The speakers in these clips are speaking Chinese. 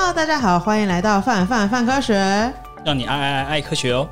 Hello，大家好，欢迎来到范范范科学，让你爱爱爱爱科学哦。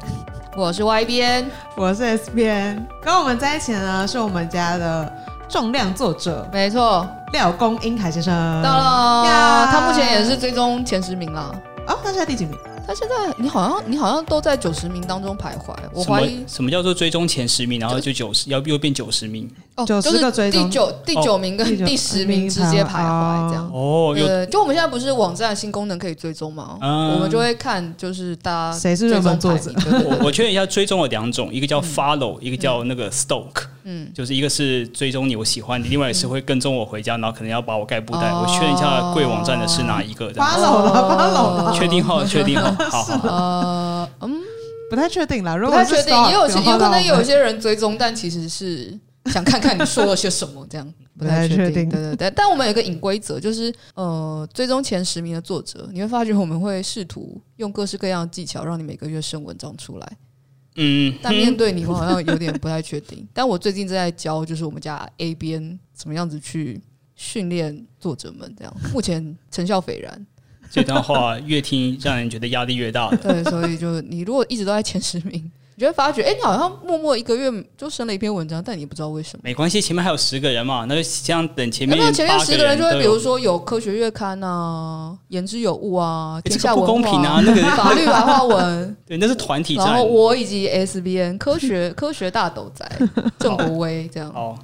我是 Y 编，我是 S 编，跟我们在一起的呢是我们家的重量作者，没错，廖公英凯先生。到了呀，他目前也是追踪前十名了。哦，他现在第几名？他现在你好像你好像都在九十名当中徘徊，我怀疑什么叫做追踪前十名，然后就九十要又变九十名哦，就是个追踪第九第九名跟第十名直接徘徊这样哦，对，就我们现在不是网站新功能可以追踪吗？我们就会看就是大家谁是热门作者。我我确认一下，追踪有两种，一个叫 follow，一个叫那个 stalk，嗯，就是一个是追踪你我喜欢你，另外一个是会跟踪我回家，然后可能要把我盖布袋。我确认一下贵网站的是哪一个？follow 了，follow 了，确定后确定后，好好。呃嗯，不太确定啦。如果不太确定，也有有可能有些人追踪，但其实是想看看你说了些什么，这样 不太确定。对对对，但我们有一个隐规则，就是呃，追踪前十名的作者，你会发觉我们会试图用各式各样的技巧，让你每个月生文章出来。嗯，但面对你，我好像有点不太确定。但我最近正在教，就是我们家 A 边怎么样子去训练作者们，这样目前成效斐然。这段话越听让人觉得压力越大。对，所以就你如果一直都在前十名，你就会发觉，哎，你好像默默一个月就生了一篇文章，但你不知道为什么。没关系，前面还有十个人嘛，那就这样等前面。那前面十个人就会，比如说有科学月刊啊，言之有物啊，天下文化不公平啊，那个法律白话文，对，那是团体战。然后我以及 SBN 科学 科学大斗仔郑国威这样。哦，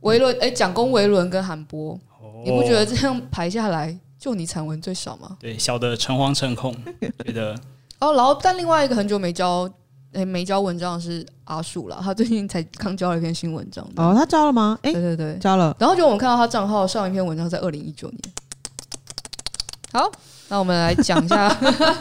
维伦哎，蒋公维伦跟韩波，你不觉得这样排下来？就你产文最少吗？对，小的诚惶诚恐，觉得哦。然后，但另外一个很久没交诶没交文章的是阿树了，他最近才刚交了一篇新文章。哦，他交了吗？诶，对对对，交了。然后就我们看到他账号上一篇文章在二零一九年。好，那我们来讲一下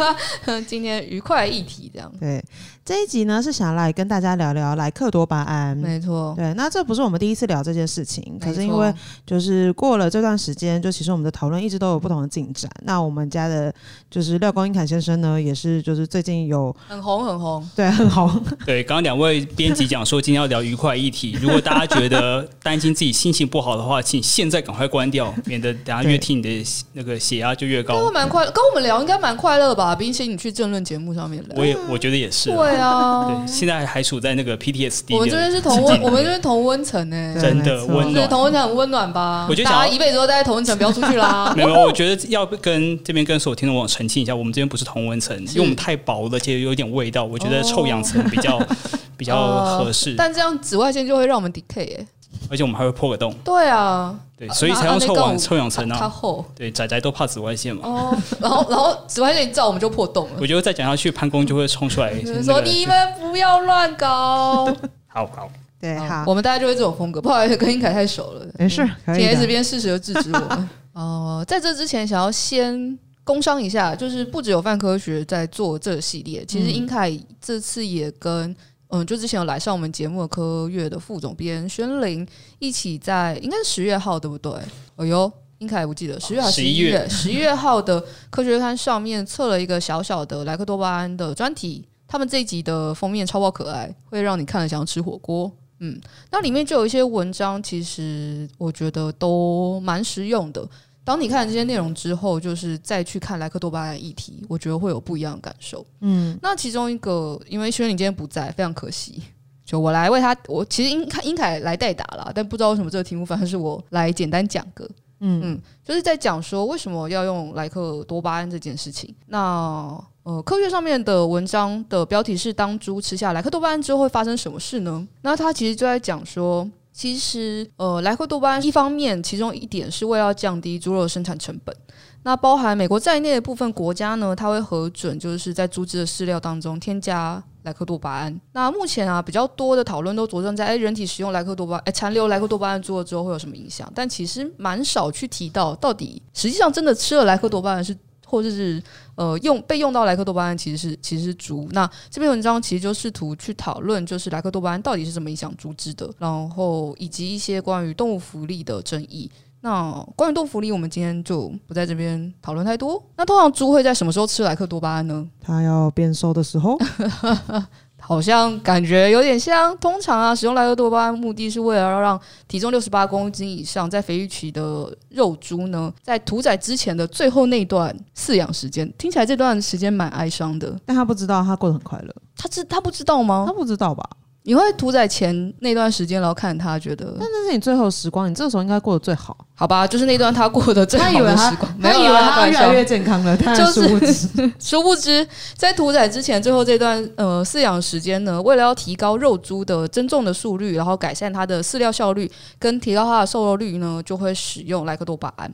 今天愉快议题，这样对。这一集呢是想来跟大家聊聊莱克多巴胺，没错，对，那这不是我们第一次聊这件事情，可是因为就是过了这段时间，就其实我们的讨论一直都有不同的进展。那我们家的就是廖光英凯先生呢，也是就是最近有很红很红，对，很红。对，刚刚两位编辑讲说今天要聊愉快议题，如果大家觉得担心自己心情不好的话，请现在赶快关掉，免得等下越听你的那个血压就越高。会蛮快，跟我们聊应该蛮快乐吧？比起你去政论节目上面聊，我也我觉得也是。对啊，对，现在还处在那个 PTSD。我们这边是同温，我们这边同温层呢，真的温暖，同温层很温暖吧？我觉得大家一辈子都待在同温层，不要出去啦。没有，我觉得要跟这边跟所有听众网友澄清一下，我们这边不是同温层，因为我们太薄了，其实有点味道。我觉得臭氧层比较 比较合适。但这样紫外线就会让我们 decay 哎，而且我们还会破个洞。对啊，对，所以才用臭氧臭氧层啊。对，仔仔都怕紫外线嘛。哦，然后 然后紫外线一照，我们就破洞了。我觉得再讲下去，潘公就会冲出来，说你们不要乱搞。好好，对，好，我们大家就会这种风格。不好意思，跟英凯太熟了，没事。T S 这边适时的制止我们。哦，在这之前，想要先工商一下，就是不只有泛科学在做这个系列，其实英凯这次也跟。嗯，就之前有来上我们节目的科月的副总编宣玲一起在，应该是十月号对不对？哎呦，应该还不记得十月还是十一月？十一月号的科学刊上面测了一个小小的莱克多巴胺的专题，他们这一集的封面超爆可爱，会让你看了想要吃火锅。嗯，那里面就有一些文章，其实我觉得都蛮实用的。当你看了这些内容之后，就是再去看莱克多巴胺议题，我觉得会有不一样的感受。嗯，那其中一个，因为轩你今天不在，非常可惜，就我来为他。我其实英凯英凯来代打了，但不知道为什么这个题目反正是我来简单讲个。嗯嗯，就是在讲说为什么要用莱克多巴胺这件事情。那呃，科学上面的文章的标题是“当猪吃下莱克多巴胺之后会发生什么事呢？”那他其实就在讲说。其实，呃，莱克多巴胺一方面，其中一点是为了要降低猪肉生产成本。那包含美国在内的部分国家呢，它会核准，就是在猪只的饲料当中添加莱克多巴胺。那目前啊，比较多的讨论都着重在，哎，人体使用莱克多巴，哎，残留莱克多巴胺猪肉之后会有什么影响？但其实蛮少去提到，到底实际上真的吃了莱克多巴胺是。或者是呃用被用到莱克多巴胺其实是其实是猪。那这篇文章其实就试图去讨论，就是莱克多巴胺到底是怎么影响猪只的，然后以及一些关于动物福利的争议。那关于动物福利，我们今天就不在这边讨论太多。那通常猪会在什么时候吃莱克多巴胺呢？它要变瘦的时候。好像感觉有点像，通常啊，使用莱克多巴胺目的是为了要让体重六十八公斤以上在肥育期的肉猪呢，在屠宰之前的最后那段饲养时间，听起来这段时间蛮哀伤的。但他不知道，他过得很快乐。他知他不知道吗？他不知道吧？你会屠宰前那段时间，然后看他觉得，但那是你最后时光，你这个时候应该过得最好，好吧？就是那段他过得最好的时光，他以为他越来越健康了，就是 殊不知，在屠宰之前最后这段呃饲养时间呢，为了要提高肉猪的增重的速率，然后改善它的饲料效率，跟提高它的瘦肉率呢，就会使用莱克多巴胺。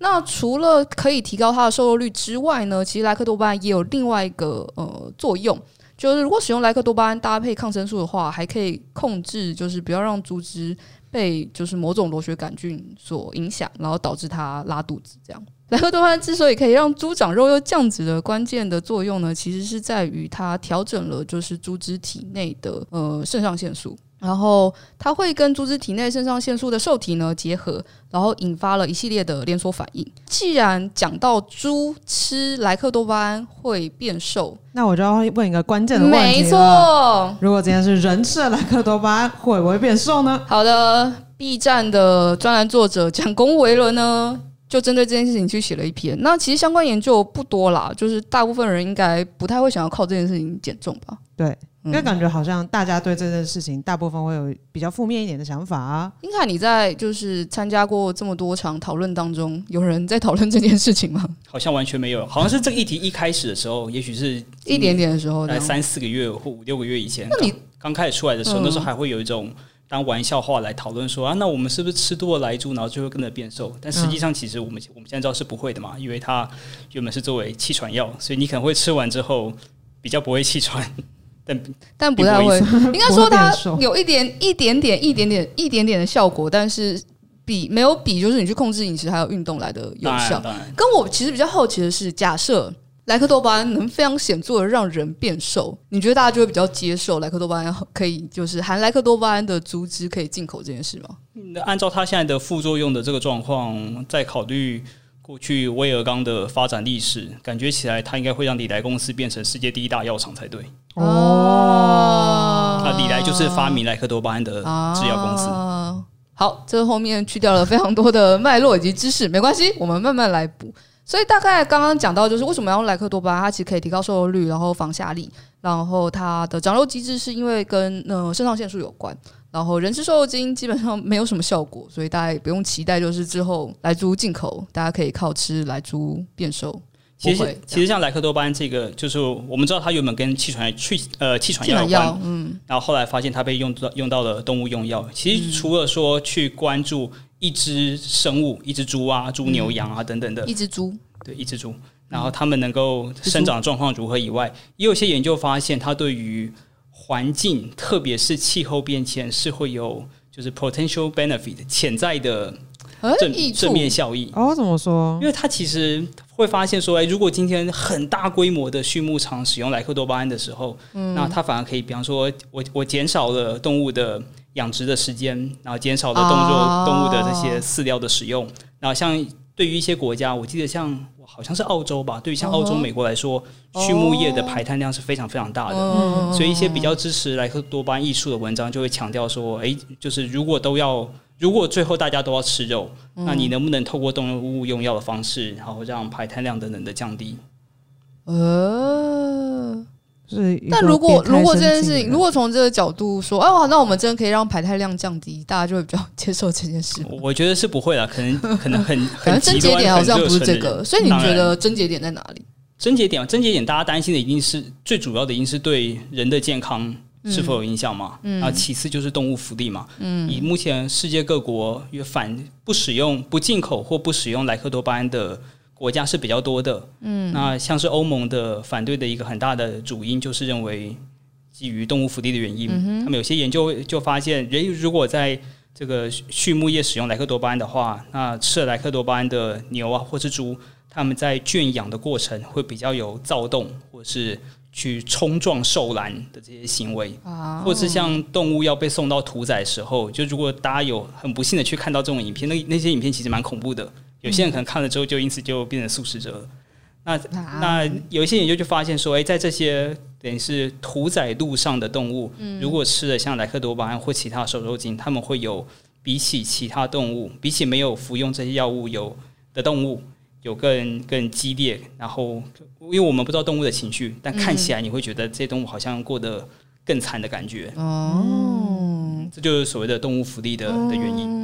那除了可以提高它的瘦肉率之外呢，其实莱克多巴胺也有另外一个呃作用。就是如果使用莱克多巴胺搭配抗生素的话，还可以控制，就是不要让猪只被就是某种螺旋杆菌所影响，然后导致它拉肚子。这样，莱克多巴胺之所以可以让猪长肉又降脂的关键的作用呢，其实是在于它调整了就是猪只体内的呃肾上腺素。然后它会跟猪只体内肾上腺素的受体呢结合，然后引发了一系列的连锁反应。既然讲到猪吃莱克多巴胺会变瘦，那我就要问一个关键的问题。没错，如果今天是人吃了莱克多巴胺，会不会变瘦呢？好的，B 站的专栏作者蒋公维伦呢，就针对这件事情去写了一篇。那其实相关研究不多啦，就是大部分人应该不太会想要靠这件事情减重吧？对。因为感觉好像大家对这件事情大部分会有比较负面一点的想法啊。英凯，你在就是参加过这么多场讨论当中，有人在讨论这件事情吗？好像完全没有，好像是这个议题一开始的时候，也许是一点点的时候，在三四个月或五六个月以前，那你刚开始出来的时候，那时候还会有一种当玩笑话来讨论说啊，那我们是不是吃多了莱猪，然后就会跟着变瘦？但实际上，其实我们我们现在知道是不会的嘛，因为它原本是作为气喘药，所以你可能会吃完之后比较不会气喘。但但不太会，应该说它有一点一点点一点点一点点的效果，但是比没有比就是你去控制饮食还有运动来的有效。跟我其实比较好奇的是，假设莱克多巴胺能非常显著的让人变瘦，你觉得大家就会比较接受莱克多巴胺可以就是含莱克多巴胺的组织可以进口这件事吗？那按照它现在的副作用的这个状况，再考虑。过去威尔刚的发展历史，感觉起来它应该会让李来公司变成世界第一大药厂才对。哦，那李来就是发明莱克多巴胺的制药公司。哦。好，这后面去掉了非常多的脉络以及知识，没关系，我们慢慢来补。所以大概刚刚讲到，就是为什么要用莱克多巴胺，它其实可以提高瘦肉率，然后防下痢，然后它的长肉机制是因为跟呃肾上腺素有关。然后人吃瘦肉精基本上没有什么效果，所以大家也不用期待，就是之后莱猪进口，大家可以靠吃莱猪变瘦。其实其实像莱克多巴胺这个，就是我们知道它原本跟气喘去呃气喘药有关，嗯，然后后来发现它被用到用到了动物用药。其实除了说去关注一只生物，一只猪啊、猪牛羊啊等等的，一只猪，对，一只猪，然后它们能够生长状况如何以外，也有些研究发现它对于环境，特别是气候变迁，是会有就是 potential benefit 潜在的正正面效益。哦，怎么说？因为它其实会发现说，哎，如果今天很大规模的畜牧场使用莱克多巴胺的时候，嗯，那它反而可以，比方说我我减少了动物的养殖的时间，然后减少了动物动物的这些饲料的使用，然后像。对于一些国家，我记得像好像是澳洲吧。对于像澳洲、美国来说，畜牧业的排碳量是非常非常大的。所以一些比较支持莱克多巴胺艺术的文章就会强调说：哎，就是如果都要，如果最后大家都要吃肉，那你能不能透过动物用药的方式，然后让排碳量等等的降低？呃。但如果如果这件事情，如果从这个角度说，哦、啊，那我们真的可以让排碳量降低，大家就会比较 接受这件事。我觉得是不会啦，可能可能很 反正症结点好像不是这个，所以你觉得症结点在哪里？症结点，症结点，大家担心的一定是最主要的，一定是对人的健康是否有影响嘛？嗯，啊，其次就是动物福利嘛。嗯，以目前世界各国也反不使用、不进口或不使用莱克多巴胺的。国家是比较多的，嗯，那像是欧盟的反对的一个很大的主因，就是认为基于动物福利的原因，嗯，他们有些研究就发现，人如果在这个畜牧业使用莱克多巴胺的话，那吃了莱克多巴胺的牛啊或是猪，他们在圈养的过程会比较有躁动，或是去冲撞兽栏的这些行为，啊，或者是像动物要被送到屠宰的时候，就如果大家有很不幸的去看到这种影片，那那些影片其实蛮恐怖的。有些人可能看了之后就因此就变成素食者了。那那有一些研究就发现说，哎，在这些等于是屠宰路上的动物，嗯、如果吃了像莱克多巴胺或其他瘦肉精，他们会有比起其他动物，比起没有服用这些药物有的动物，有更更激烈。然后，因为我们不知道动物的情绪，但看起来你会觉得这些动物好像过得更惨的感觉。哦、嗯，这就是所谓的动物福利的的原因。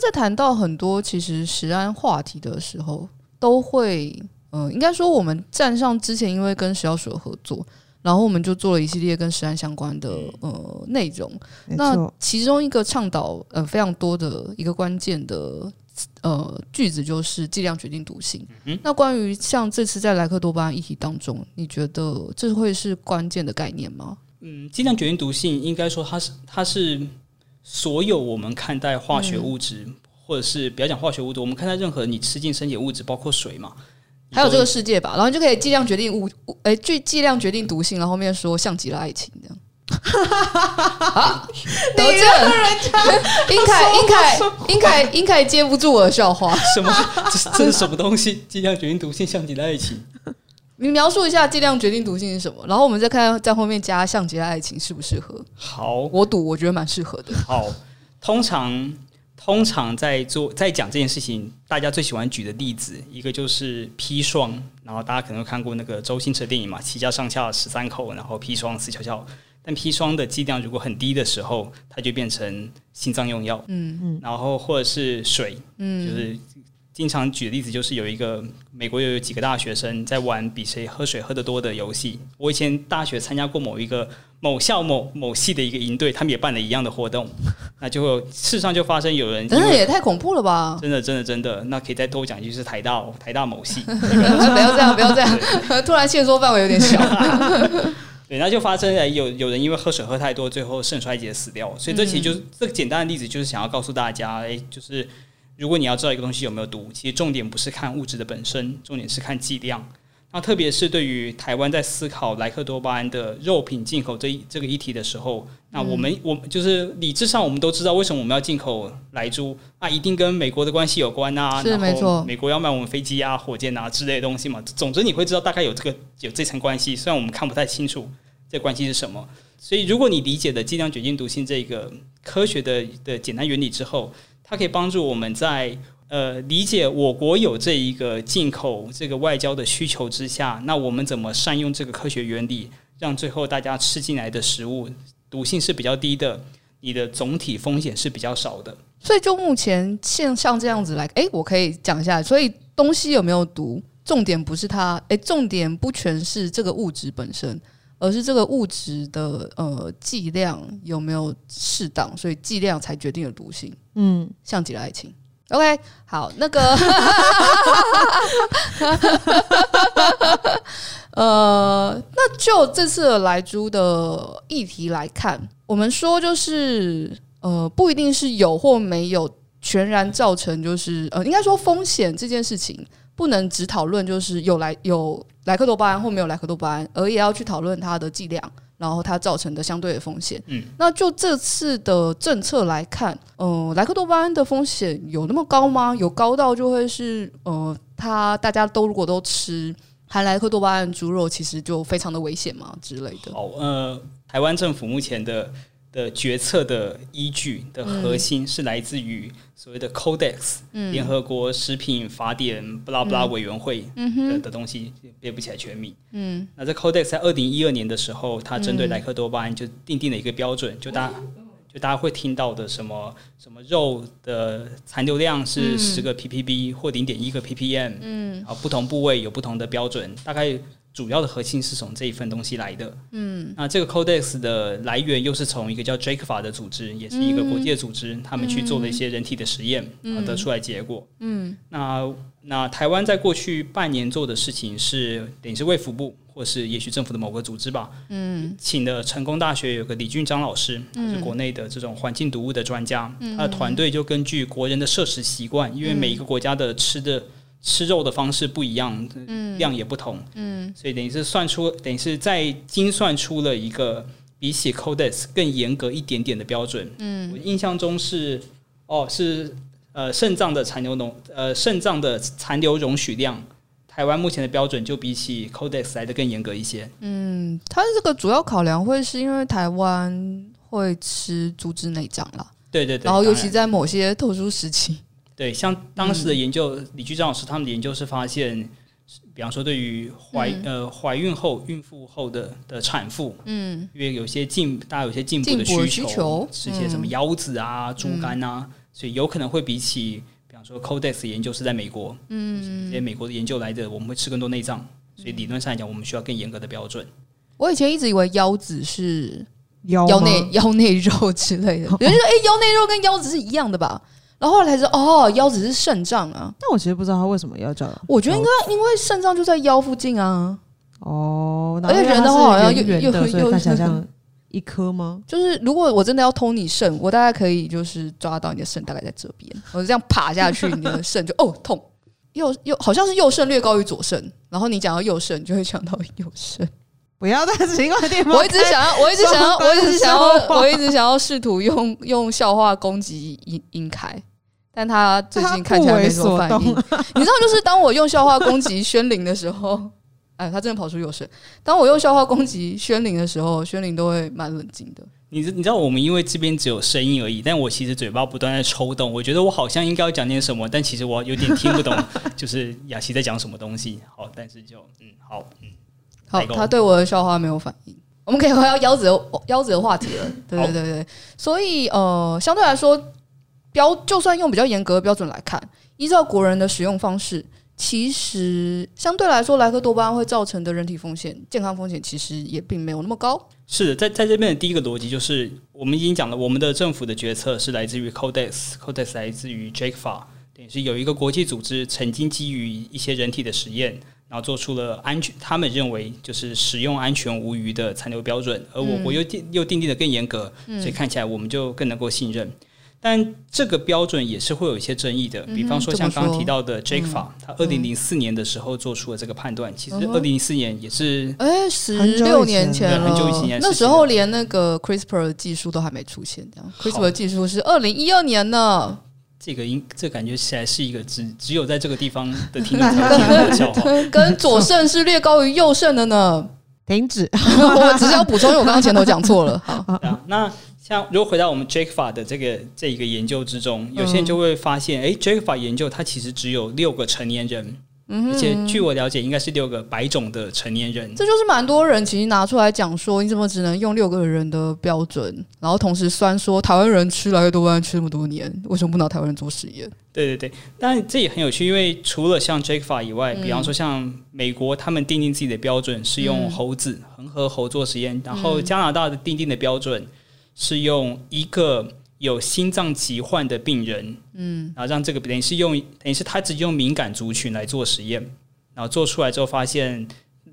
在谈到很多其实食安话题的时候，都会，呃，应该说我们站上之前，因为跟食药署合作。然后我们就做了一系列跟食安相关的呃内容，那其中一个倡导呃非常多的一个关键的呃句子就是剂量决定毒性。嗯、那关于像这次在莱克多巴胺议题当中，你觉得这会是关键的概念吗？嗯，剂量决定毒性，应该说它是它是所有我们看待化学物质，嗯、或者是不要讲化学物质，我们看待任何你吃进身体物质，包括水嘛。还有这个世界吧，然后就可以剂量决定物，哎，剂剂量决定毒性，然后后面说像极了爱情这样。好，得罪了人家，英凯，英凯，英凯，英凯接不住我的笑话。什么？这是这是什么东西？剂量决定毒性，像极了爱情。你描述一下剂量决定毒性是什么？然后我们再看在后面加像极了爱情适不适合？好，我赌，我觉得蛮适合的。好，通常。通常在做在讲这件事情，大家最喜欢举的例子，一个就是砒霜，然后大家可能会看过那个周星驰的电影嘛，七家上下十三口，然后砒霜死翘翘。但砒霜的剂量如果很低的时候，它就变成心脏用药。嗯嗯，然后或者是水，嗯，就是。经常举的例子就是有一个美国又有几个大学生在玩比谁喝水喝得多的游戏。我以前大学参加过某一个某校某某系的一个营队，他们也办了一样的活动。那就会事实上就发生有人，真的也太恐怖了吧？真的真的真的，那可以再多讲一句是台大台大某系。不要这样，不要这样，突然限缩范围有点小。对，那就发生了有有人因为喝水喝太多，最后肾衰竭死掉。所以这其实就是、嗯、这个简单的例子，就是想要告诉大家，哎，就是。如果你要知道一个东西有没有毒，其实重点不是看物质的本身，重点是看剂量。那特别是对于台湾在思考莱克多巴胺的肉品进口这一这个议题的时候，那我们、嗯、我就是理智上我们都知道为什么我们要进口莱猪啊，一定跟美国的关系有关啊，是没错，美国要卖我们飞机啊、火箭啊之类的东西嘛。总之你会知道大概有这个有这层关系，虽然我们看不太清楚这关系是什么。所以如果你理解的剂量决定毒性这个科学的的简单原理之后，它可以帮助我们在呃理解我国有这一个进口这个外交的需求之下，那我们怎么善用这个科学原理，让最后大家吃进来的食物毒性是比较低的，你的总体风险是比较少的。所以就目前像像这样子来，诶，我可以讲一下。所以东西有没有毒，重点不是它，诶，重点不全是这个物质本身。而是这个物质的呃剂量有没有适当，所以剂量才决定了毒性。嗯，像极了爱情。OK，好，那个，呃，那就这次的莱猪的议题来看，我们说就是呃，不一定是有或没有全然造成，就是呃，应该说风险这件事情不能只讨论就是有来有。莱克多巴胺或没有莱克多巴胺，而也要去讨论它的剂量，然后它造成的相对的风险。嗯，那就这次的政策来看，呃，莱克多巴胺的风险有那么高吗？有高到就会是呃，它大家都如果都吃含莱克多巴胺猪肉，其实就非常的危险吗之类的？好，呃，台湾政府目前的。的决策的依据的核心是来自于所谓的 Codex，联、嗯、合国食品法典布拉布拉委员会的、嗯、的东西，背不起来全名。嗯，那这 Codex 在二零一二年的时候，它针对莱克多巴胺就定定了一个标准，就大就大家会听到的什么什么肉的残留量是十个 ppb 或零点一个 ppm，嗯，啊，不同部位有不同的标准，大概。主要的核心是从这一份东西来的，嗯，那这个 Codex 的来源又是从一个叫 JCVA 的组织，也是一个国际的组织，嗯、他们去做了一些人体的实验，嗯、得出来结果，嗯，那那台湾在过去半年做的事情是，等于是卫福部或是也许政府的某个组织吧，嗯，请的成功大学有个李俊章老师，嗯、是国内的这种环境毒物的专家，嗯、他的团队就根据国人的摄食习惯，因为每一个国家的吃的。吃肉的方式不一样，量也不同，嗯，所以等于是算出，等于是在精算出了一个比起 Codex 更严格一点点的标准，嗯，我印象中是，哦，是呃肾脏的残留容，呃肾脏的残留容许量，台湾目前的标准就比起 Codex 来的更严格一些。嗯，它这个主要考量会是因为台湾会吃猪只内脏啦。对对对，然后尤其在某些特殊时期，对，像当时的研究，嗯、李居章老师他们的研究是发现，比方说对于怀、嗯、呃怀孕后、孕妇后的的产妇，嗯，因为有些进大家有些进步的需求，需求吃些什么腰子啊、猪、嗯、肝啊，所以有可能会比起，比方说 Codex 研究是在美国，嗯，这些美国的研究来的，我们会吃更多内脏，所以理论上来讲，我们需要更严格的标准。我以前一直以为腰子是。腰内 腰内肉之类的，有人说哎，腰内肉跟腰子是一样的吧？然后后来才知道哦，腰子是肾脏啊。但我其实不知道他为什么要叫。我觉得应该因为肾脏就在腰附近啊。哦，而且人的话好像又又又看起来像一颗吗？就是如果我真的要偷你肾，我大概可以就是抓到你的肾，大概在这边，我就这样爬下去，你的肾就哦痛。右右好像是右肾略高于左肾，然后你讲到右肾，就会想到右肾。不要在奇怪的地方。我一直想要，我一直想要，我一直想要，我一直想要试图用用笑话攻击殷殷凯，但他最近看起来没什么反应。你知道，就是当我用笑话攻击宣灵的时候，哎，他真的跑出右肾。当我用笑话攻击宣灵的时候，宣灵都会蛮冷静的。你你知道，我们因为这边只有声音而已，但我其实嘴巴不断在抽动，我觉得我好像应该要讲点什么，但其实我有点听不懂，就是雅琪在讲什么东西。好，但是就嗯，好，嗯。好，他对我的笑话没有反应。我们可以回到腰子的腰子的话题了。对对对对，所以呃，相对来说，标就算用比较严格的标准来看，依照国人的使用方式，其实相对来说，莱克多巴胺会造成的人体风险、健康风险，其实也并没有那么高。是的，在在这边的第一个逻辑就是，我们已经讲了，我们的政府的决策是来自于 Codex，Codex 来自于 j a c f a 等于是有一个国际组织曾经基于一些人体的实验。然后做出了安全，他们认为就是使用安全无虞的残留标准，而我国又定又定定的更严格，所以看起来我们就更能够信任。但这个标准也是会有一些争议的，比方说像刚刚提到的 JICVA，他二零零四年的时候做出了这个判断，其实二零零四年也是哎十六年前了，很久以前，那时候连那个 CRISPR 技术都还没出现，这样 CRISPR 技术是二零一二年呢。这个应这感觉起来是一个只只有在这个地方的听众才听的笑话，跟左肾是略高于右肾的呢。停止，我只是要补充，因为我刚刚前头讲错了。好，啊、那像如果回到我们 Jackfa 的这个这一个研究之中，有些人就会发现，哎、嗯、，JAKFA 研究它其实只有六个成年人。而且据我了解，应该是六个白种的成年人。这就是蛮多人其实拿出来讲说，你怎么只能用六个人的标准？然后同时酸说台湾人吃来越多巴胺吃那么多年，为什么不拿台湾人做实验？对对对，但这也很有趣，因为除了像 JICVA 以外，比方说像美国，他们定定自己的标准是用猴子恒河猴做实验，然后加拿大的定定的标准是用一个。有心脏疾患的病人，嗯，然后让这个等于是用等于是他直接用敏感族群来做实验，然后做出来之后发现，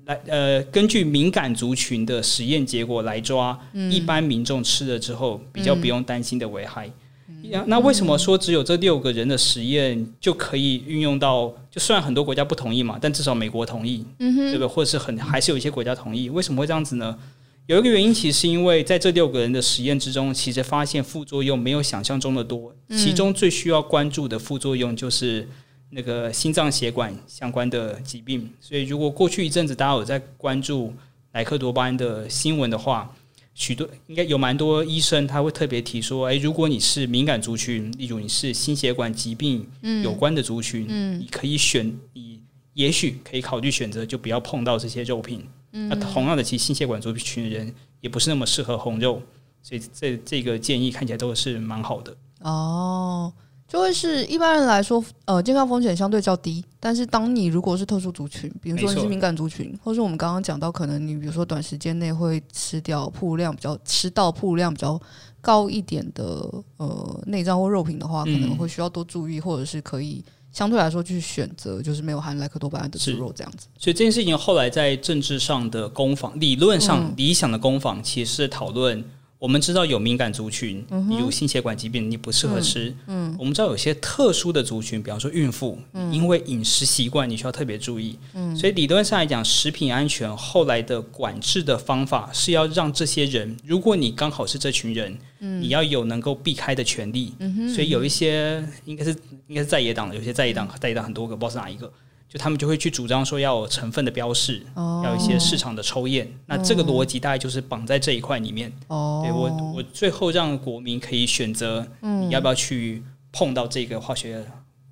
来呃，根据敏感族群的实验结果来抓，嗯、一般民众吃了之后比较不用担心的危害。嗯、那为什么说只有这六个人的实验就可以运用到？就虽然很多国家不同意嘛，但至少美国同意，嗯哼，对不对？或者是很还是有一些国家同意，为什么会这样子呢？有一个原因，其实是因为在这六个人的实验之中，其实发现副作用没有想象中的多。其中最需要关注的副作用就是那个心脏血管相关的疾病。所以，如果过去一阵子大家有在关注莱克多巴胺的新闻的话，许多应该有蛮多医生他会特别提说：诶，如果你是敏感族群，例如你是心血管疾病有关的族群，你可以选，你也许可以考虑选择，就不要碰到这些肉品。那同样的，其实心血管族群的人也不是那么适合红肉，所以这这个建议看起来都是蛮好的。哦，就会是一般人来说，呃，健康风险相对较低。但是当你如果是特殊族群，比如说你是敏感族群，或是我们刚刚讲到，可能你比如说短时间内会吃掉曝露量比较吃到曝露量比较高一点的呃内脏或肉品的话，可能会需要多注意，或者是可以。相对来说，去选择就是没有含莱克多巴胺的猪肉这样子。所以这件事情后来在政治上的攻防，理论上理想的攻防，其实是讨论。我们知道有敏感族群，比如心血管疾病，你不适合吃。嗯，嗯，我们知道有些特殊的族群，比方说孕妇，嗯、因为饮食习惯，你需要特别注意。嗯，所以理论上来讲，食品安全后来的管制的方法是要让这些人，如果你刚好是这群人，嗯、你要有能够避开的权利。所以有一些应该是应该是在野党的，有些在野党在野党很多个，不知道是哪一个。就他们就会去主张说要有成分的标示，哦、要有一些市场的抽验。那这个逻辑大概就是绑在这一块里面。哦，对我，我最后让国民可以选择，你要不要去碰到这个化学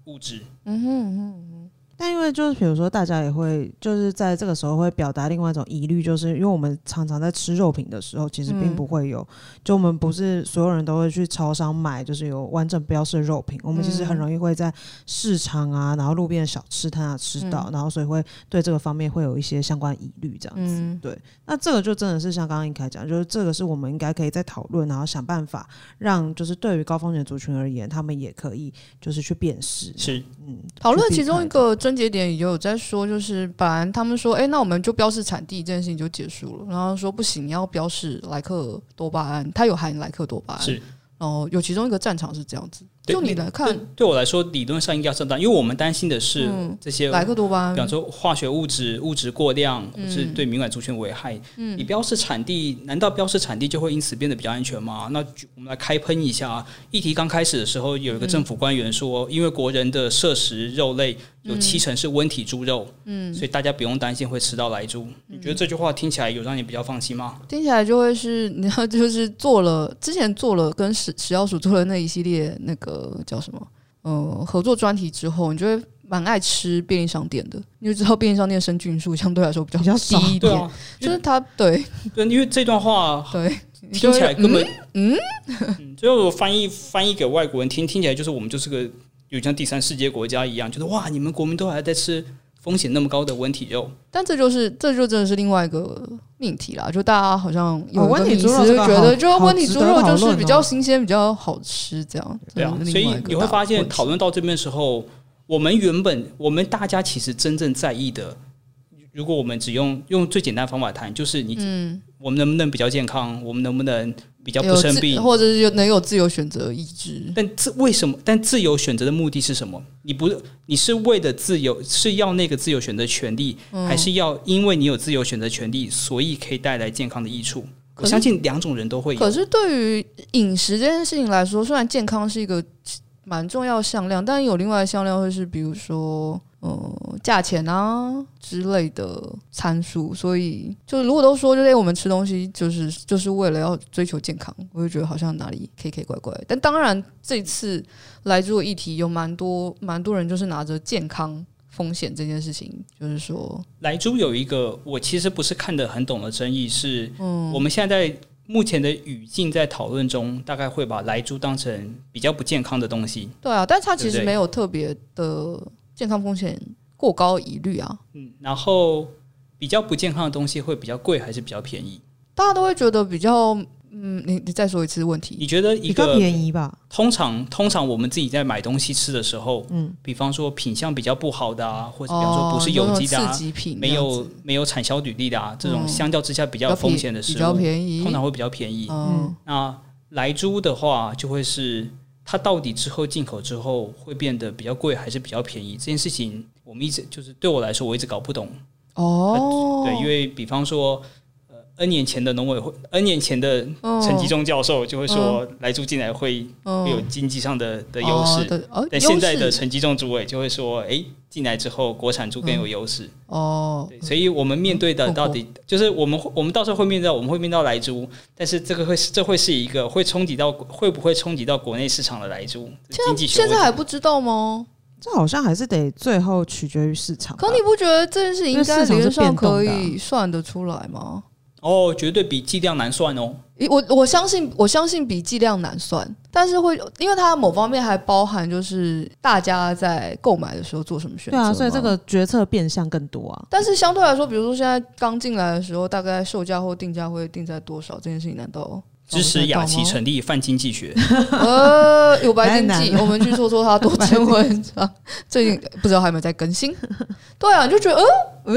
物质？嗯哼嗯哼。但因为就是比如说，大家也会就是在这个时候会表达另外一种疑虑，就是因为我们常常在吃肉品的时候，其实并不会有，嗯、就我们不是所有人都会去超商买，就是有完整标示的肉品。我们其实很容易会在市场啊，然后路边的小吃摊啊吃到，然后所以会对这个方面会有一些相关疑虑，这样子。嗯、对，那这个就真的是像刚刚一开讲，就是这个是我们应该可以再讨论，然后想办法让就是对于高风险族群而言，他们也可以就是去辨识。是，嗯，讨论其中一个。分节点也有在说，就是本来他们说，哎、欸，那我们就标示产地这件事情就结束了。然后说不行，你要标示莱克多巴胺，它有含莱克多巴胺。是，然后有其中一个战场是这样子。就你来看，对，对我来说，理论上应该要正当，因为我们担心的是这些莱克多巴胺，比方说化学物质物质过量，或是对敏感族群危害。嗯，你标示产地，难道标示产地就会因此变得比较安全吗？那我们来开喷一下。议题刚开始的时候，有一个政府官员说，因为国人的摄食肉类有七成是温体猪肉，嗯，所以大家不用担心会吃到来猪。你觉得这句话听起来有让你比较放心吗？听起来就会是，你要就是做了之前做了跟食食药署做了那一系列那个。呃，叫什么？呃，合作专题之后，你就会蛮爱吃便利商店的，你就知道便利商店生菌数相对来说比较低一点。啊、就是它对对，因为这段话对 听起来根本嗯，最后、嗯、我翻译翻译给外国人听，听起来就是我们就是个有像第三世界国家一样，就是哇，你们国民都还在吃。风险那么高的温体肉，但这就是这就真的是另外一个命题啦。就大家好像有问题思，觉得就温体猪肉就是比较新鲜、比较好吃这样。对啊，所以你会发现讨论到这边的时候，我们原本我们大家其实真正在意的，如果我们只用用最简单的方法谈，就是你，嗯，我们能不能比较健康？我们能不能？比较不生病，或者是能有自由选择意志。但自为什么？但自由选择的目的是什么？你不，你是为了自由，是要那个自由选择权利，嗯、还是要因为你有自由选择权利，所以可以带来健康的益处？我相信两种人都会有。可是对于饮食这件事情来说，虽然健康是一个蛮重要的向量，但有另外的向量会是，比如说。呃，价钱啊之类的参数，所以就是如果都说，就是、欸、我们吃东西就是就是为了要追求健康，我就觉得好像哪里 K K 怪怪。但当然，这次来做议题有蛮多蛮多人就是拿着健康风险这件事情，就是说莱猪有一个我其实不是看得很懂的争议是，嗯，我们现在，在目前的语境在讨论中，大概会把莱猪当成比较不健康的东西。对啊，但它其实没有特别的。健康风险过高疑虑啊，嗯，然后比较不健康的东西会比较贵还是比较便宜？大家都会觉得比较，嗯，你你再说一次问题？你觉得一个便宜吧？通常通常我们自己在买东西吃的时候，嗯，比方说品相比较不好的啊，或者比方说不是有机的啊，哦、没有没有产销履历的啊，这种相较之下比较有风险的食物，比较便宜，通常会比较便宜。嗯，那莱猪的话就会是。它到底之后进口之后会变得比较贵还是比较便宜？这件事情我们一直就是对我来说我一直搞不懂。哦，对，因为比方说，呃，N 年前的农委会，N 年前的陈吉中教授就会说，来猪进来会会有经济上的的优势。但现在的陈吉中主委就会说，哎。进来之后，国产猪更有优势哦。所以我们面对的到底就是我们，我们到时候会面对到，我们会面到来猪，但是这个会这会是一个会冲击到会不会冲击到国内市场的来猪经济？现在还不知道吗？这好像还是得最后取决于市场。可你不觉得这件事应该理论上可以算得出来吗？哦，绝对比剂量难算哦。我我相信，我相信比剂量难算，但是会，因为它某方面还包含就是大家在购买的时候做什么选择。对啊，所以这个决策变相更多啊。但是相对来说，比如说现在刚进来的时候，大概售价或定价会定在多少？这件事情难道支持雅琪成立泛经济学？呃，有白经济，我们去说说他多珍贵啊。最近不知道还有没有在更新？对啊，你就觉得，嗯，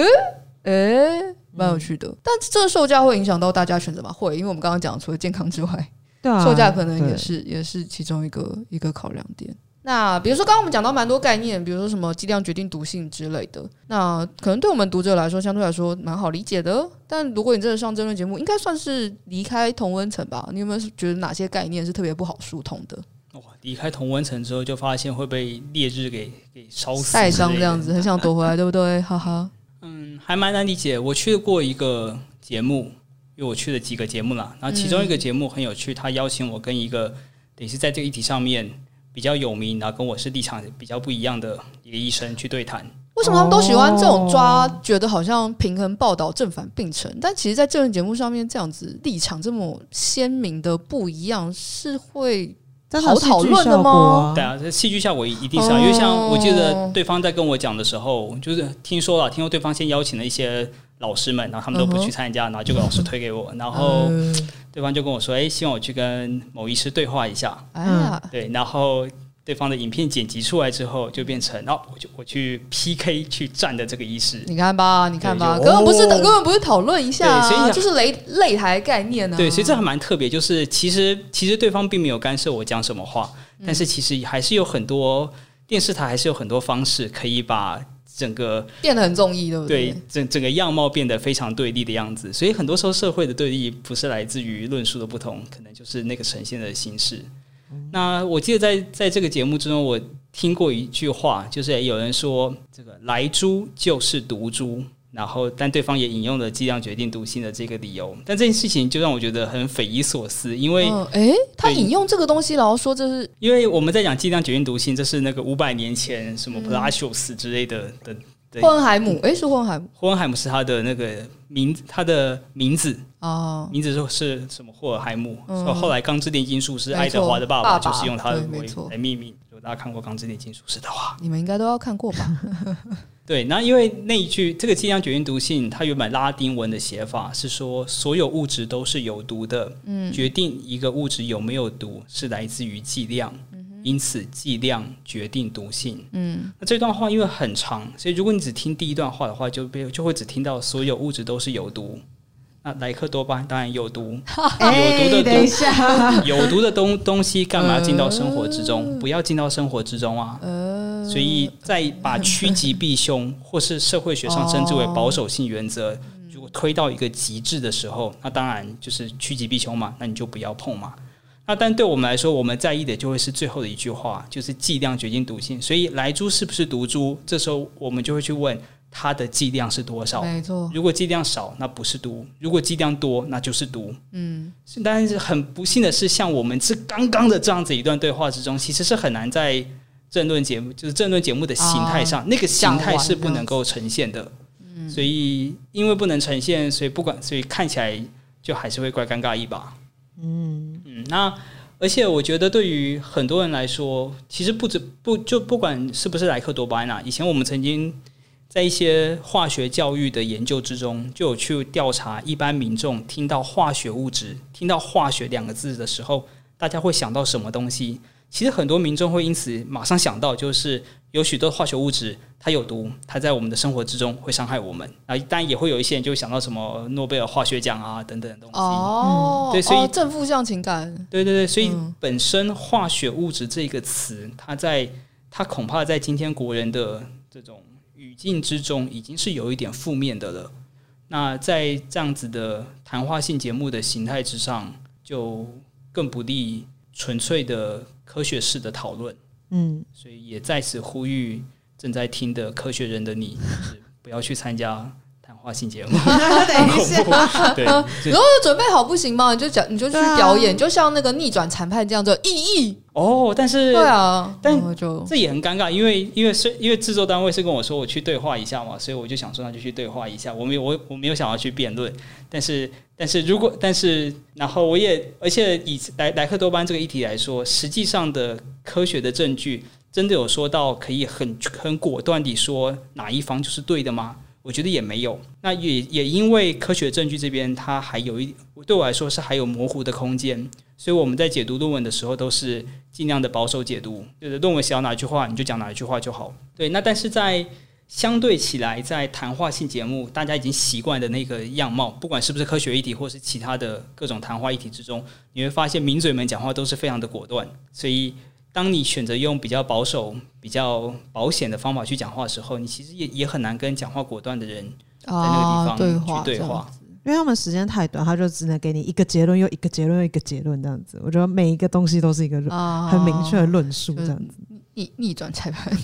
嗯，诶。蛮有趣的，但这个售价会影响到大家选择吗？会，因为我们刚刚讲除了健康之外，对啊，售价可能也是也是其中一个一个考量点。那比如说刚刚我们讲到蛮多概念，比如说什么剂量决定毒性之类的，那可能对我们读者来说相对来说蛮好理解的。但如果你真的上这论节目，应该算是离开同温层吧？你有没有觉得哪些概念是特别不好疏通的？哇，离开同温层之后，就发现会被烈日给给烧死，晒伤这样子，很想躲回来，对不对？哈哈。嗯，还蛮难理解。我去过一个节目，因为我去了几个节目啦。然后其中一个节目很有趣，他邀请我跟一个等于是在这个议题上面比较有名，然后跟我是立场比较不一样的一个医生去对谈。为什么他们都喜欢这种抓？觉得好像平衡报道正反并存，但其实，在政论节目上面这样子立场这么鲜明的不一样，是会好讨论的吗？对啊，这戏剧效果一定是啊，因为像我记得对方在跟我讲的时候，就是听说了，听说对方先邀请了一些老师们，然后他们都不去参加，然后就给老师推给我，然后对方就跟我说：“哎，希望我去跟某医师对话一下。”哎呀，对，然后。对方的影片剪辑出来之后，就变成，哦我就我去 PK 去战的这个意思。你看吧，你看吧，根本不是，根本不是讨论一下，啊，所以就是擂擂台概念呢，啊。对，所以这还蛮特别，就是其实其实对方并没有干涉我讲什么话，但是其实还是有很多电视台还是有很多方式可以把整个变得很综艺，对不对？对，整整个样貌变得非常对立的样子。所以很多时候社会的对立不是来自于论述的不同，可能就是那个呈现的形式。那我记得在在这个节目之中，我听过一句话，就是有人说这个莱猪就是毒猪，然后但对方也引用了剂量决定毒性的这个理由，但这件事情就让我觉得很匪夷所思，因为哎，他引用这个东西，然后说这是因为我们在讲剂量决定毒性，这是那个五百年前什么普拉修斯之类的的。霍恩海姆，哎，是霍恩海姆。霍恩海姆是他的那个名，他的名字哦，名字是什么？霍尔海姆。嗯、后来《钢之炼金术师》是爱德华的爸爸，就是用他的为来命名。如果大家看过《钢之炼金术师》的话，你们应该都要看过吧？对，那因为那一句这个剂量决定毒性，它原本拉丁文的写法是说，所有物质都是有毒的。嗯，决定一个物质有没有毒，是来自于剂量。因此，剂量决定毒性。嗯，那这段话因为很长，所以如果你只听第一段话的话，就被就会只听到所有物质都是有毒。那莱克多巴胺当然有毒，有毒的东有毒的东东西干嘛要进到生活之中？不要进到生活之中啊！所以在把趋吉避凶，或是社会学上称之为保守性原则，如果推到一个极致的时候，那当然就是趋吉避凶嘛，那你就不要碰嘛。那但对我们来说，我们在意的就会是最后的一句话，就是剂量决定毒性。所以莱猪是不是毒株？这时候我们就会去问它的剂量是多少。没错，如果剂量少，那不是毒；如果剂量多，那就是毒。嗯，但是很不幸的是，像我们这刚刚的这样子一段对话之中，其实是很难在政论节目，就是政论节目的形态上，啊、那个形态是不能够呈现的。嗯，所以因为不能呈现，所以不管，所以看起来就还是会怪尴尬一把。嗯嗯，那而且我觉得对于很多人来说，其实不止不就不管是不是莱克多巴胺啊，以前我们曾经在一些化学教育的研究之中，就有去调查一般民众听到化学物质、听到化学两个字的时候，大家会想到什么东西。其实很多民众会因此马上想到，就是有许多化学物质它有毒，它在我们的生活之中会伤害我们。啊，当然也会有一些人就想到什么诺贝尔化学奖啊等等的东西。哦，对，所以正负向情感。对对对，所以本身化学物质这个词，它在它恐怕在今天国人的这种语境之中，已经是有一点负面的了。那在这样子的谈话性节目的形态之上，就更不利纯粹的。科学式的讨论，嗯，所以也在此呼吁正在听的科学人的你，就是不要去参加谈话性节目。等一下，对，如果准备好不行吗？你就讲，你就去表演，就像那个逆转裁判这样子，意义。哦，但是对啊，但就这也很尴尬，因为因为是因为制作单位是跟我说我去对话一下嘛，所以我就想说那就去对话一下。我没有我我没有想要去辩论，但是但是如果但是然后我也而且以莱莱克多巴这个议题来说，实际上的科学的证据真的有说到可以很很果断地说哪一方就是对的吗？我觉得也没有。那也也因为科学证据这边它还有一对我来说是还有模糊的空间。所以我们在解读论文的时候，都是尽量的保守解读，就是论文写到哪一句话，你就讲哪一句话就好。对，那但是在相对起来，在谈话性节目，大家已经习惯的那个样貌，不管是不是科学议题，或是其他的各种谈话议题之中，你会发现名嘴们讲话都是非常的果断。所以，当你选择用比较保守、比较保险的方法去讲话的时候，你其实也也很难跟讲话果断的人在那个地方去对话。因为他们时间太短，他就只能给你一个结论，又一个结论，又一个结论这样子。我觉得每一个东西都是一个很明确的论述，这样子逆逆转裁判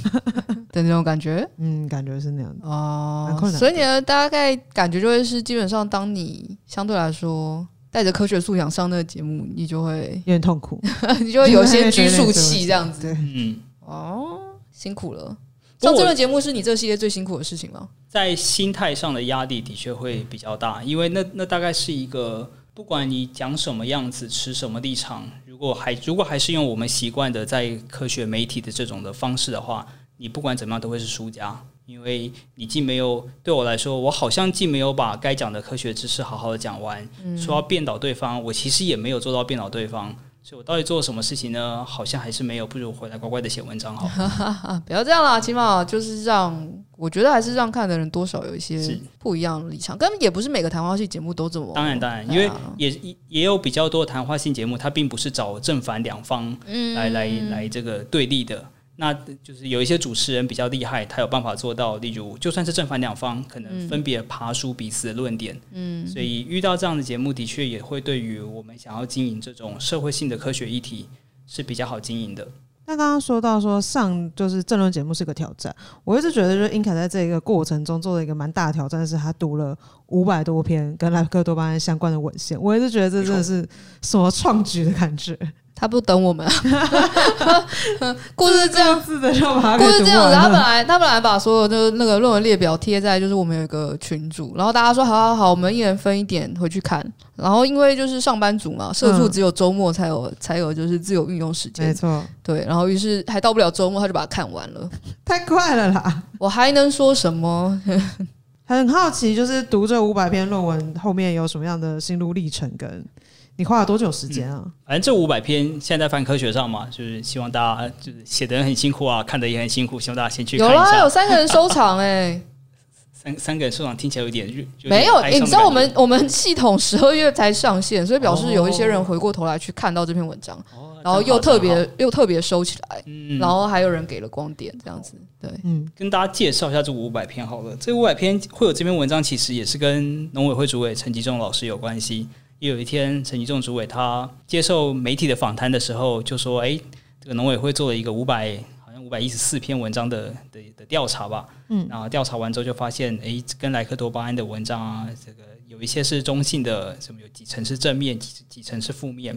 的那种感觉。嗯，感觉是那样的哦。所以你的大概感觉就会是，基本上当你相对来说带着科学素养上那个节目，你就会有点痛苦，你就会有些拘束器这样子。对，嗯，哦，辛苦了。上这个节目是你这个系列最辛苦的事情吗？在心态上的压力的确会比较大，因为那那大概是一个，不管你讲什么样子，持什么立场，如果还如果还是用我们习惯的在科学媒体的这种的方式的话，你不管怎么样都会是输家，因为你既没有对我来说，我好像既没有把该讲的科学知识好好的讲完，嗯、说要辩倒对方，我其实也没有做到辩倒对方。所以我到底做了什么事情呢？好像还是没有，不如回来乖乖的写文章好。不要这样啦，起码就是让我觉得还是让看的人多少有一些不一样的立场。根本也不是每个谈话性节目都这么。当然当然，因为也也有比较多的谈话性节目，它并不是找正反两方来来来这个对立的。那就是有一些主持人比较厉害，他有办法做到。例如，就算是正反两方，可能分别爬梳彼此的论点。嗯，所以遇到这样的节目，的确也会对于我们想要经营这种社会性的科学议题是比较好经营的。那刚刚说到说上就是政论节目是个挑战，我一直觉得就是英凯在这一个过程中做了一个蛮大的挑战，是他读了五百多篇跟莱克多巴胺相关的文献。我一直觉得这真的是什么创举的感觉。他不等我们啊！故事这样子的，就把故事这样子。他本来他本来把所有的那个论文列表贴在就是我们有一个群组，然后大家说好好好，我们一人分一点回去看。然后因为就是上班族嘛，社畜只有周末才有、嗯、才有就是自由运用时间，没错。对，然后于是还到不了周末，他就把它看完了。太快了啦！我还能说什么？很好奇，就是读这五百篇论文后面有什么样的心路历程跟。你花了多久时间啊？嗯、反正这五百篇现在在泛科学上嘛，就是希望大家就是写的人很辛苦啊，看的也很辛苦，希望大家先去看一下。有啦，有三个人收藏哎、欸，三三个人收藏听起来有点热没有、欸？你知道我们我们系统 十二月才上线，所以表示有一些人回过头来去看到这篇文章，哦、然后又特别又特别收起来，嗯、然后还有人给了光点，这样子。对，嗯，跟大家介绍一下这五百篇好了。这五百篇会有这篇文章，其实也是跟农委会主委陈吉仲老师有关系。也有一天，陈吉仲主委他接受媒体的访谈的时候，就说：“哎，这个农委会做了一个五百，好像五百一十四篇文章的的的调查吧。嗯，然后调查完之后就发现，哎，跟莱克多巴胺的文章啊，这个有一些是中性的，什么有几成是正面，几几成是负面。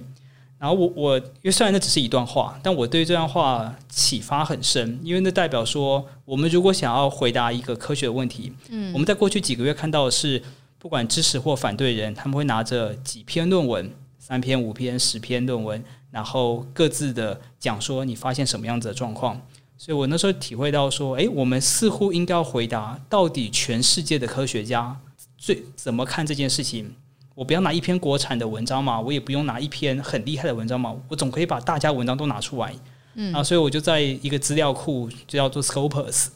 然后我我，因为虽然那只是一段话，但我对这段话启发很深，因为那代表说，我们如果想要回答一个科学的问题，嗯，我们在过去几个月看到的是。”不管支持或反对人，他们会拿着几篇论文，三篇、五篇、十篇论文，然后各自的讲说你发现什么样子的状况。所以我那时候体会到说，诶，我们似乎应该要回答，到底全世界的科学家最怎么看这件事情？我不要拿一篇国产的文章嘛，我也不用拿一篇很厉害的文章嘛，我总可以把大家文章都拿出来。嗯，啊，所以我就在一个资料库，就叫做 Scopus。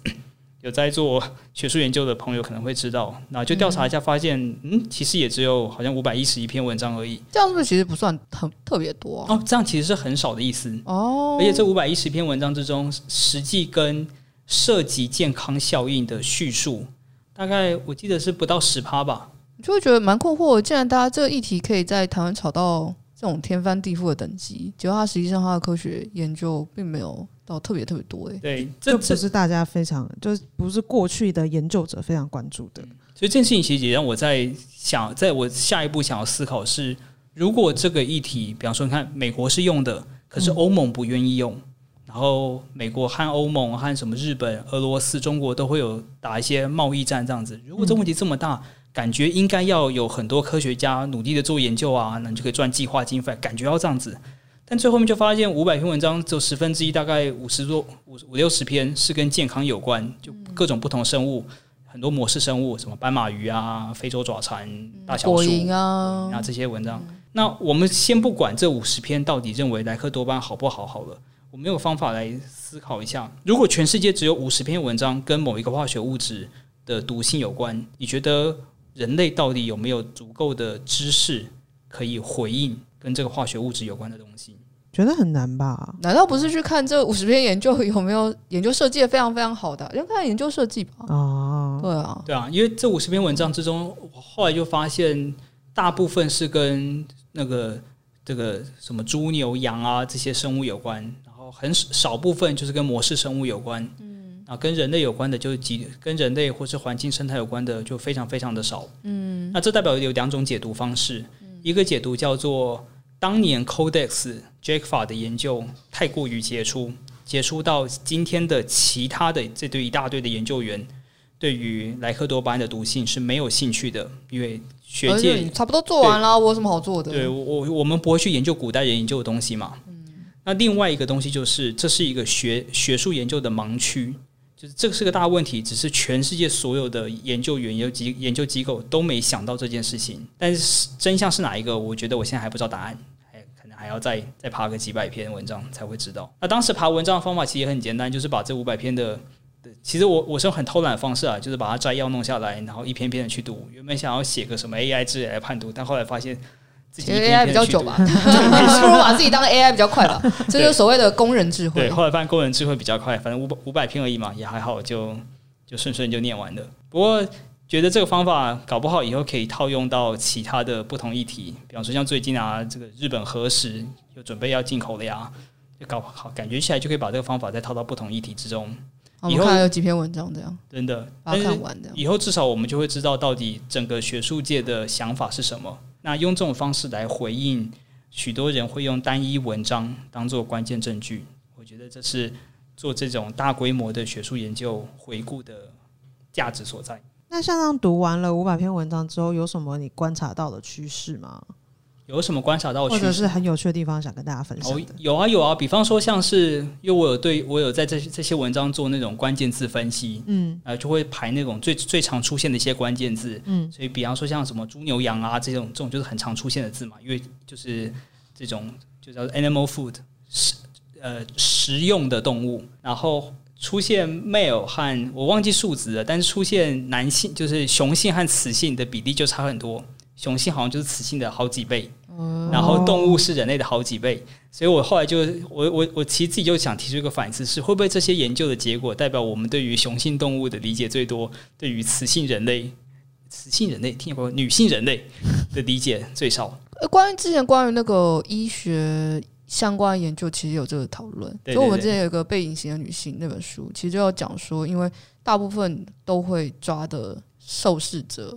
有在做学术研究的朋友可能会知道，那就调查一下，发现嗯，嗯，其实也只有好像五百一十一篇文章而已。这样是不是其实不算很特别多啊？哦，这样其实是很少的意思哦。而且这五百一十篇文章之中，实际跟涉及健康效应的叙述，大概我记得是不到十趴吧。你就会觉得蛮困惑，既然大家这个议题可以在台湾炒到这种天翻地覆的等级，结果它实际上它的科学研究并没有。到特别特别多诶，对，这不是大家非常，就是不是过去的研究者非常关注的。所以这件事情其实也让我在想，在我下一步想要思考是，如果这个议题，比方说你看美国是用的，可是欧盟不愿意用，然后美国和欧盟和什么日本、俄罗斯、中国都会有打一些贸易战这样子。如果这问题这么大，感觉应该要有很多科学家努力的做研究啊，那你就可以赚计划经费，感觉要这样子。但最后面就发现，五百篇文章只有十分之一，大概五十多五五六十篇是跟健康有关，就各种不同生物，很多模式生物，什么斑马鱼啊、非洲爪蟾、大小鼠啊，啊这些文章。那我们先不管这五十篇到底认为莱克多巴好不好好了，我们有方法来思考一下，如果全世界只有五十篇文章跟某一个化学物质的毒性有关，你觉得人类到底有没有足够的知识可以回应？跟这个化学物质有关的东西，觉得很难吧？难道不是去看这五十篇研究有没有研究设计的非常非常好的？要看研究设计吧。啊，对啊，对啊，因为这五十篇文章之中，我后来就发现，大部分是跟那个这个什么猪牛羊啊这些生物有关，然后很少部分就是跟模式生物有关。嗯，啊，跟人类有关的就是几跟人类或是环境生态有关的就非常非常的少。嗯，那这代表有两种解读方式，一个解读叫做当年 Codex Jacobus 的研究太过于杰出，杰出到今天的其他的这对一大堆的研究员。对于莱克多巴胺的毒性是没有兴趣的，因为学界差不多做完了，我有什么好做的？对我，我们不会去研究古代人研究的东西嘛。嗯，那另外一个东西就是，这是一个学学术研究的盲区，就是这个是个大问题，只是全世界所有的研究员、研究机研究机构都没想到这件事情。但是真相是哪一个？我觉得我现在还不知道答案，还可能还要再再爬个几百篇文章才会知道。那当时爬文章的方法其实也很简单，就是把这五百篇的。其实我我是用很偷懒的方式啊，就是把它摘要弄下来，然后一篇篇的去读。原本想要写个什么 AI 之类来判读，但后来发现自己 AI 比较久吧，不如把自己当 AI 比较快吧。这就是所谓的工人智慧。对，后来发现工人智慧比较快，反正五百五百篇而已嘛，也还好，就就顺顺就念完了。不过觉得这个方法搞不好以后可以套用到其他的不同议题，比方说像最近啊，这个日本核食又准备要进口了呀，就搞好感觉起来就可以把这个方法再套到不同议题之中。以后还有几篇文章这样，真的把它看完的。以后至少我们就会知道到底整个学术界的想法是什么。那用这种方式来回应，许多人会用单一文章当做关键证据。我觉得这是做这种大规模的学术研究回顾的价值所在。那像这样读完了五百篇文章之后，有什么你观察到的趋势吗？有什么观察到的，或者是很有趣的地方想跟大家分享？哦，有啊有啊，比方说像是，因为我有对我有在这这些文章做那种关键字分析，嗯，呃，就会排那种最最常出现的一些关键字，嗯，所以比方说像什么猪牛羊啊这种这种就是很常出现的字嘛，因为就是这种就叫 animal food 食呃食用的动物，然后出现 male 和我忘记数值了，但是出现男性就是雄性和雌性的比例就差很多，雄性好像就是雌性的好几倍。然后动物是人类的好几倍，所以我后来就我我我其实自己就想提出一个反思，是会不会这些研究的结果代表我们对于雄性动物的理解最多，对于雌性人类、雌性人类听过女性人类的理解最少？关于之前关于那个医学相关研究，其实有这个讨论。就我们之前有一个被隐形的女性那本书，其实就要讲说，因为大部分都会抓的受试者。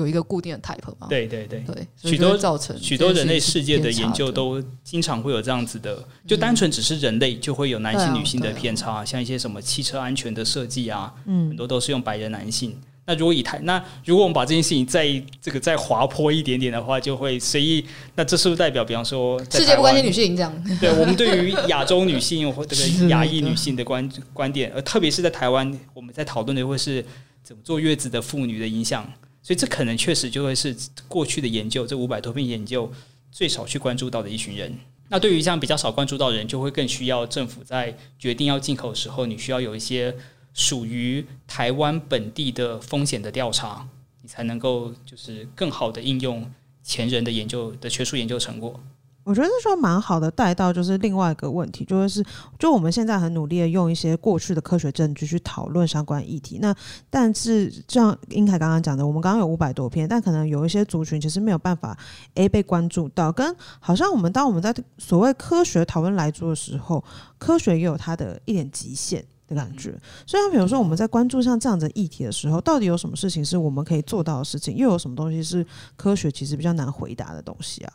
有一个固定的 type 嘛？对对对对，许多造成许多人类世界的研究都经常会有这样子的，就单纯只是人类就会有男性女性的偏差，像一些什么汽车安全的设计啊，很多都是用白人男性。那如果以台，那如果我们把这件事情再这个再滑坡一点点的话，就会随意。那这是不是代表，比方说世界不关心女性这样？对，我们对于亚洲女性或 这个亚裔女性的观观点，而特别是在台湾，我们在讨论的会是怎么坐月子的妇女的影响。所以这可能确实就会是过去的研究，这五百多篇研究最少去关注到的一群人。那对于这样比较少关注到的人，就会更需要政府在决定要进口的时候，你需要有一些属于台湾本地的风险的调查，你才能够就是更好的应用前人的研究的学术研究成果。我觉得这说蛮好的，带到就是另外一个问题，就是就我们现在很努力的用一些过去的科学证据去讨论相关议题。那但是像英凯刚刚讲的，我们刚刚有五百多篇，但可能有一些族群其实没有办法 A 被关注到，跟好像我们当我们在所谓科学讨论来做的时候，科学也有它的一点极限的感觉。所以，比如说我们在关注像这样的议题的时候，到底有什么事情是我们可以做到的事情，又有什么东西是科学其实比较难回答的东西啊？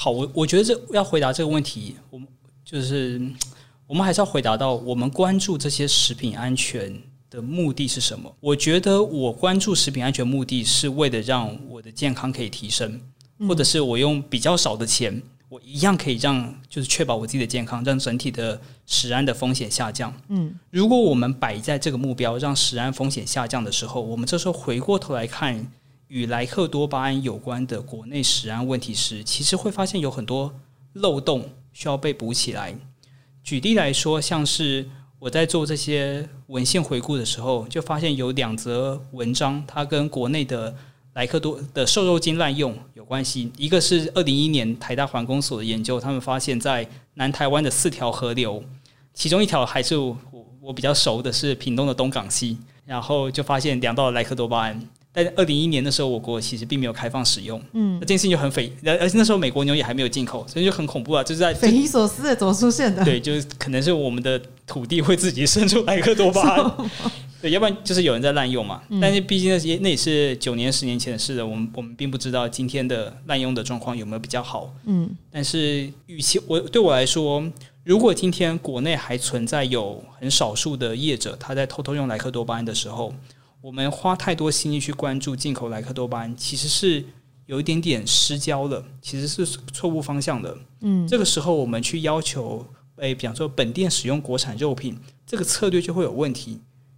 好，我我觉得这要回答这个问题，我们就是我们还是要回答到我们关注这些食品安全的目的是什么？我觉得我关注食品安全目的是为了让我的健康可以提升，或者是我用比较少的钱，我一样可以让就是确保我自己的健康，让整体的食安的风险下降。嗯，如果我们摆在这个目标，让食安风险下降的时候，我们这时候回过头来看。与莱克多巴胺有关的国内食安问题时，其实会发现有很多漏洞需要被补起来。举例来说，像是我在做这些文献回顾的时候，就发现有两则文章，它跟国内的莱克多的瘦肉精滥用有关系。一个是二零一一年台大环工所的研究，他们发现在南台湾的四条河流，其中一条还是我我比较熟的是屏东的东港溪，然后就发现两道莱克多巴胺。但二零一一年的时候，我国其实并没有开放使用。嗯，那这件事情就很匪，而且那时候美国牛也还没有进口，所以就很恐怖啊！就是在匪夷所思的怎么出现的？对，就是可能是我们的土地会自己生出莱克多巴胺，对，要不然就是有人在滥用嘛。嗯、但是毕竟那些那也是九年、十年前的事了，我们我们并不知道今天的滥用的状况有没有比较好。嗯，但是与其我对我来说，如果今天国内还存在有很少数的业者他在偷偷用莱克多巴胺的时候，我们花太多心力去关注进口莱克多巴胺，其实是有一点点失焦了，其实是错误方向的。嗯，这个时候我们去要求，诶，比方说本店使用国产肉品，这个策略就会有问题，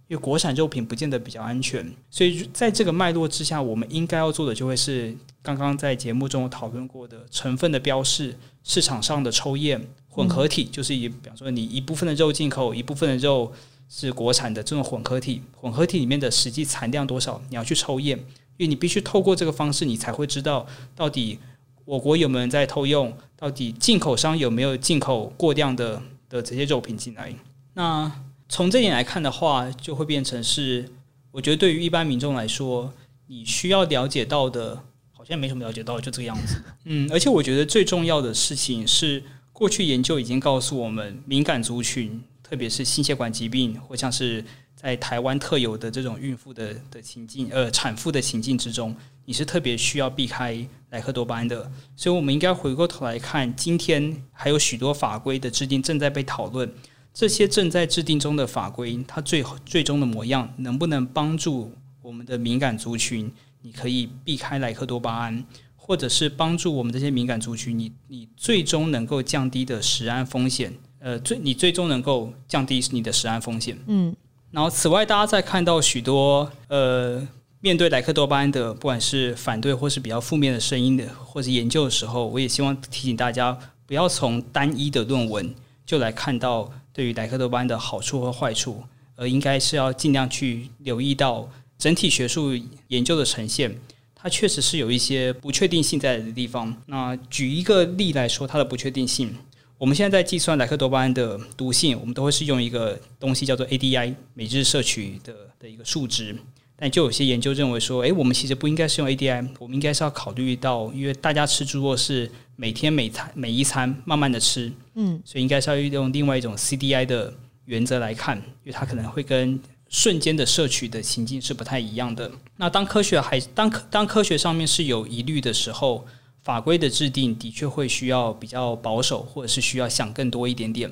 因为国产肉品不见得比较安全。所以在这个脉络之下，我们应该要做的就会是刚刚在节目中讨论过的成分的标示、市场上的抽验、混合体，就是以比方说你一部分的肉进口，一部分的肉。是国产的这种混合体，混合体里面的实际产量多少，你要去抽验，因为你必须透过这个方式，你才会知道到底我国有没有人在偷用，到底进口商有没有进口过量的的这些肉品进来。那从这点来看的话，就会变成是，我觉得对于一般民众来说，你需要了解到的，好像没什么了解到，就这个样子。嗯，而且我觉得最重要的事情是，过去研究已经告诉我们，敏感族群。特别是心血管疾病，或像是在台湾特有的这种孕妇的的情境，呃，产妇的情境之中，你是特别需要避开莱克多巴胺的。所以，我们应该回过头来看，今天还有许多法规的制定正在被讨论。这些正在制定中的法规，它最最终的模样，能不能帮助我们的敏感族群？你可以避开莱克多巴胺，或者是帮助我们这些敏感族群，你你最终能够降低的食安风险。呃，最你最终能够降低你的食安风险。嗯，然后此外，大家在看到许多呃面对莱克多巴胺的，不管是反对或是比较负面的声音的，或者研究的时候，我也希望提醒大家，不要从单一的论文就来看到对于莱克多巴胺的好处和坏处，而应该是要尽量去留意到整体学术研究的呈现，它确实是有一些不确定性在的地方。那举一个例来说，它的不确定性。我们现在在计算莱克多巴胺的毒性，我们都会是用一个东西叫做 ADI 每日摄取的的一个数值。但就有些研究认为说，诶，我们其实不应该是用 ADI，我们应该是要考虑到，因为大家吃猪肉是每天每餐每一餐慢慢的吃，嗯，所以应该是要用另外一种 CDI 的原则来看，因为它可能会跟瞬间的摄取的情境是不太一样的。那当科学还当科当科学上面是有疑虑的时候。法规的制定的确会需要比较保守，或者是需要想更多一点点。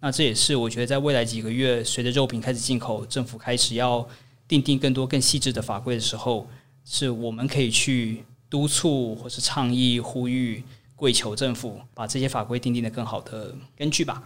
那这也是我觉得在未来几个月，随着肉品开始进口，政府开始要定定更多更细致的法规的时候，是我们可以去督促或是倡议、呼吁、跪求政府把这些法规定定的更好的根据吧。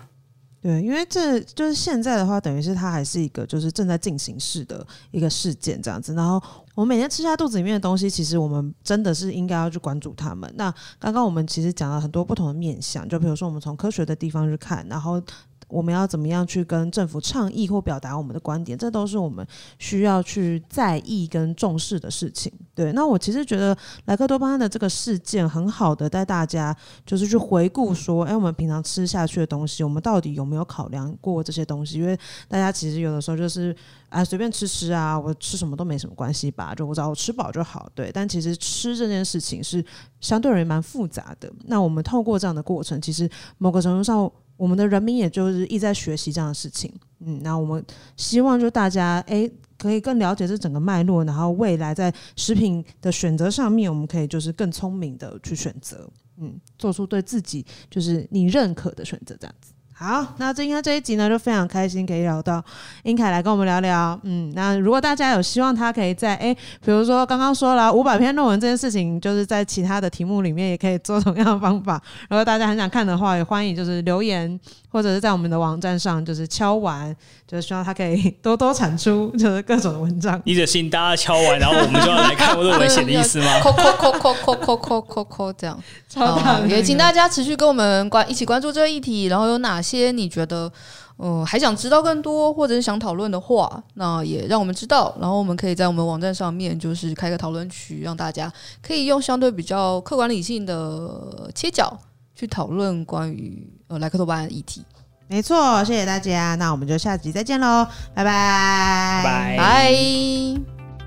对，因为这就是现在的话，等于是它还是一个就是正在进行式的一个事件这样子，然后。我们每天吃下肚子里面的东西，其实我们真的是应该要去关注它们。那刚刚我们其实讲了很多不同的面向，就比如说我们从科学的地方去看，然后。我们要怎么样去跟政府倡议或表达我们的观点？这都是我们需要去在意跟重视的事情。对，那我其实觉得莱克多巴胺的这个事件很好的带大家就是去回顾说，哎，我们平常吃下去的东西，我们到底有没有考量过这些东西？因为大家其实有的时候就是啊随便吃吃啊，我吃什么都没什么关系吧，就我只要我吃饱就好。对，但其实吃这件事情是相对而言蛮复杂的。那我们透过这样的过程，其实某个程度上。我们的人民也就是一直在学习这样的事情，嗯，那我们希望就大家诶可以更了解这整个脉络，然后未来在食品的选择上面，我们可以就是更聪明的去选择，嗯，做出对自己就是你认可的选择，这样子。好，那今天这一集呢，就非常开心可以聊到英凯来跟我们聊聊。嗯，那如果大家有希望他可以在哎，比如说刚刚说了五百篇论文这件事情，就是在其他的题目里面也可以做同样的方法。如果大家很想看的话，也欢迎就是留言或者是在我们的网站上就是敲完，就是希望他可以多多产出就是各种的文章。你的心大家敲完，然后我们就要来看论文写的意思吗？扣扣扣扣扣扣扣扣扣这样。好，也请大家持续跟我们关一起关注这个议题，然后有哪些你觉得嗯、呃、还想知道更多，或者是想讨论的话，那也让我们知道，然后我们可以在我们网站上面就是开个讨论区，让大家可以用相对比较客观理性的切角去讨论关于呃莱克多巴胺议题。没错，谢谢大家，那我们就下集再见喽，拜拜。拜。